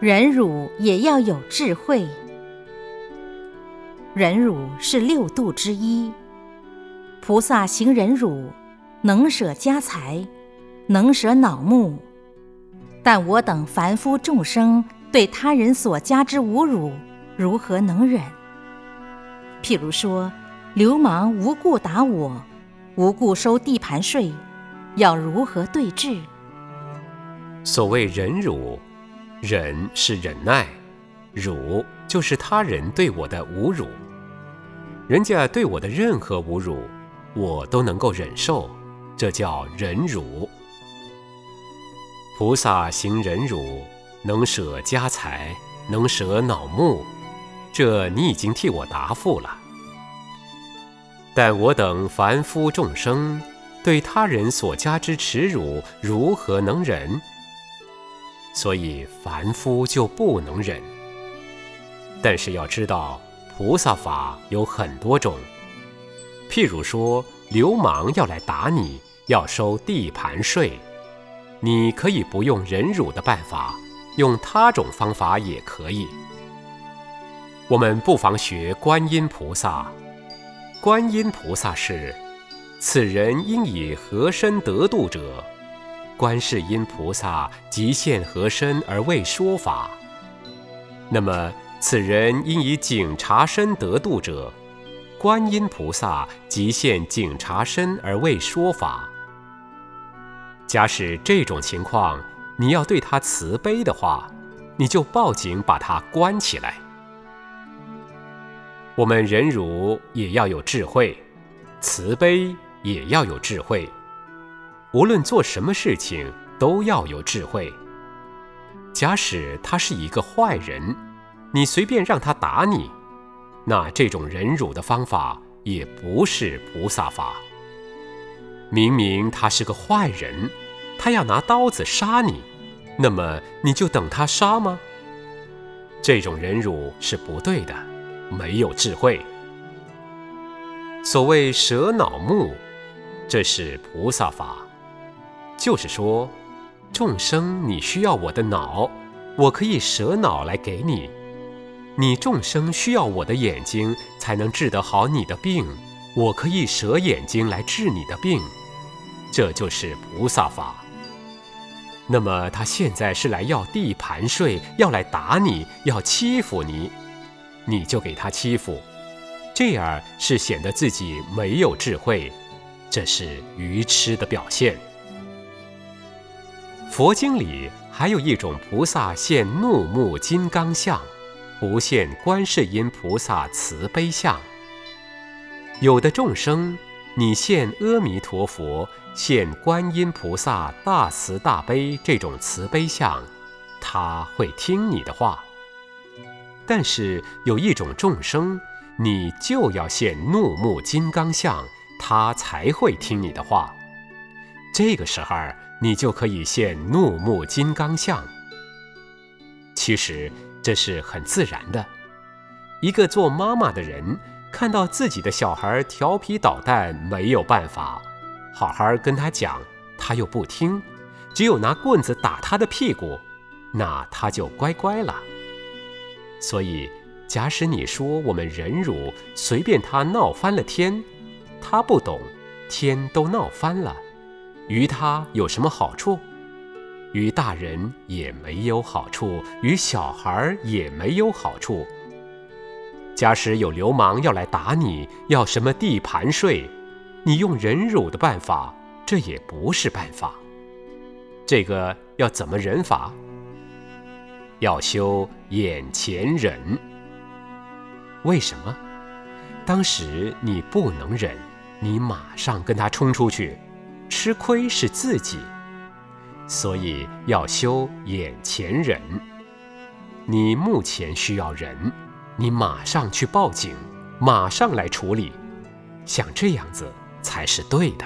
忍辱也要有智慧。忍辱是六度之一，菩萨行忍辱，能舍家财，能舍脑目。但我等凡夫众生对他人所加之侮辱，如何能忍？譬如说，流氓无故打我，无故收地盘税，要如何对治？所谓忍辱。忍是忍耐，辱就是他人对我的侮辱。人家对我的任何侮辱，我都能够忍受，这叫忍辱。菩萨行忍辱，能舍家财，能舍脑目，这你已经替我答复了。但我等凡夫众生，对他人所加之耻辱，如何能忍？所以凡夫就不能忍，但是要知道，菩萨法有很多种。譬如说，流氓要来打你，要收地盘税，你可以不用忍辱的办法，用他种方法也可以。我们不妨学观音菩萨。观音菩萨是：此人应以何身得度者？观世音菩萨即现何身而为说法？那么此人应以警察身得度者，观音菩萨即现警察身而为说法。假使这种情况，你要对他慈悲的话，你就报警把他关起来。我们忍辱也要有智慧，慈悲也要有智慧。无论做什么事情都要有智慧。假使他是一个坏人，你随便让他打你，那这种忍辱的方法也不是菩萨法。明明他是个坏人，他要拿刀子杀你，那么你就等他杀吗？这种忍辱是不对的，没有智慧。所谓舍脑目，这是菩萨法。就是说，众生你需要我的脑，我可以舍脑来给你；你众生需要我的眼睛才能治得好你的病，我可以舍眼睛来治你的病。这就是菩萨法。那么他现在是来要地盘税，要来打你，要欺负你，你就给他欺负，这样是显得自己没有智慧，这是愚痴的表现。佛经里还有一种菩萨现怒目金刚相，不现观世音菩萨慈悲相。有的众生，你现阿弥陀佛、现观音菩萨大慈大悲这种慈悲相，他会听你的话。但是有一种众生，你就要现怒目金刚相，他才会听你的话。这个时候。你就可以现怒目金刚相。其实这是很自然的。一个做妈妈的人看到自己的小孩调皮捣蛋，没有办法，好好跟他讲，他又不听，只有拿棍子打他的屁股，那他就乖乖了。所以，假使你说我们忍辱，随便他闹翻了天，他不懂，天都闹翻了。于他有什么好处？于大人也没有好处，于小孩也没有好处。假使有流氓要来打你，要什么地盘税，你用忍辱的办法，这也不是办法。这个要怎么忍法？要修眼前忍。为什么？当时你不能忍，你马上跟他冲出去。吃亏是自己，所以要修眼前人。你目前需要人，你马上去报警，马上来处理，像这样子才是对的。